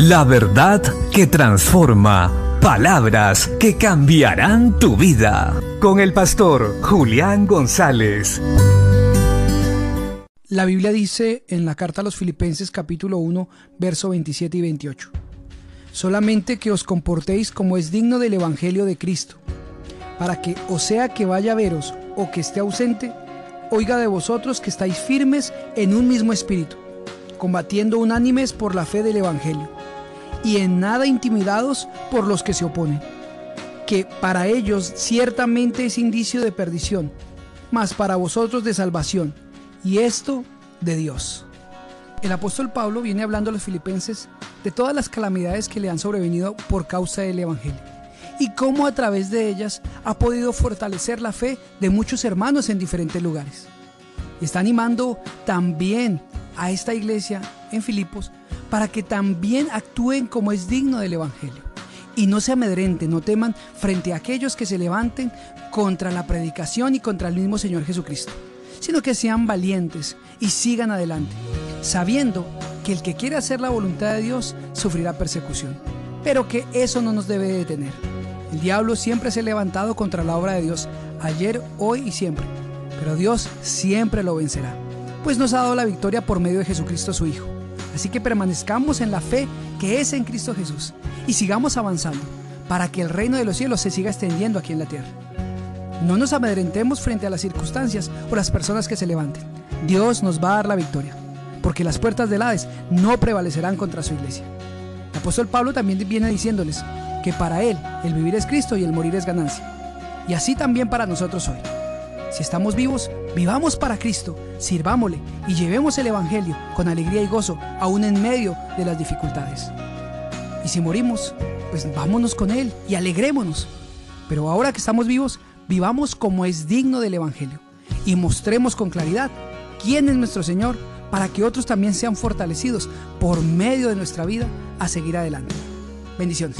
La verdad que transforma. Palabras que cambiarán tu vida. Con el pastor Julián González. La Biblia dice en la carta a los Filipenses capítulo 1, verso 27 y 28. Solamente que os comportéis como es digno del Evangelio de Cristo, para que, o sea que vaya a veros o que esté ausente, oiga de vosotros que estáis firmes en un mismo espíritu, combatiendo unánimes por la fe del Evangelio, y en nada intimidados por los que se oponen, que para ellos ciertamente es indicio de perdición, mas para vosotros de salvación, y esto de Dios. El apóstol Pablo viene hablando a los filipenses de todas las calamidades que le han sobrevenido por causa del Evangelio y cómo a través de ellas ha podido fortalecer la fe de muchos hermanos en diferentes lugares. Está animando también a esta iglesia en Filipos para que también actúen como es digno del Evangelio. Y no se amedrenten, no teman frente a aquellos que se levanten contra la predicación y contra el mismo Señor Jesucristo, sino que sean valientes y sigan adelante, sabiendo que el que quiere hacer la voluntad de Dios sufrirá persecución, pero que eso no nos debe detener. El diablo siempre se ha levantado contra la obra de Dios, ayer, hoy y siempre, pero Dios siempre lo vencerá, pues nos ha dado la victoria por medio de Jesucristo su Hijo. Así que permanezcamos en la fe que es en Cristo Jesús y sigamos avanzando para que el reino de los cielos se siga extendiendo aquí en la tierra. No nos amedrentemos frente a las circunstancias o las personas que se levanten. Dios nos va a dar la victoria, porque las puertas del Hades no prevalecerán contra su iglesia. El apóstol Pablo también viene diciéndoles que para él el vivir es Cristo y el morir es ganancia. Y así también para nosotros hoy. Si estamos vivos, vivamos para Cristo, sirvámosle y llevemos el Evangelio con alegría y gozo, aún en medio de las dificultades. Y si morimos, pues vámonos con Él y alegrémonos. Pero ahora que estamos vivos, vivamos como es digno del Evangelio y mostremos con claridad quién es nuestro Señor para que otros también sean fortalecidos por medio de nuestra vida a seguir adelante. Bendiciones.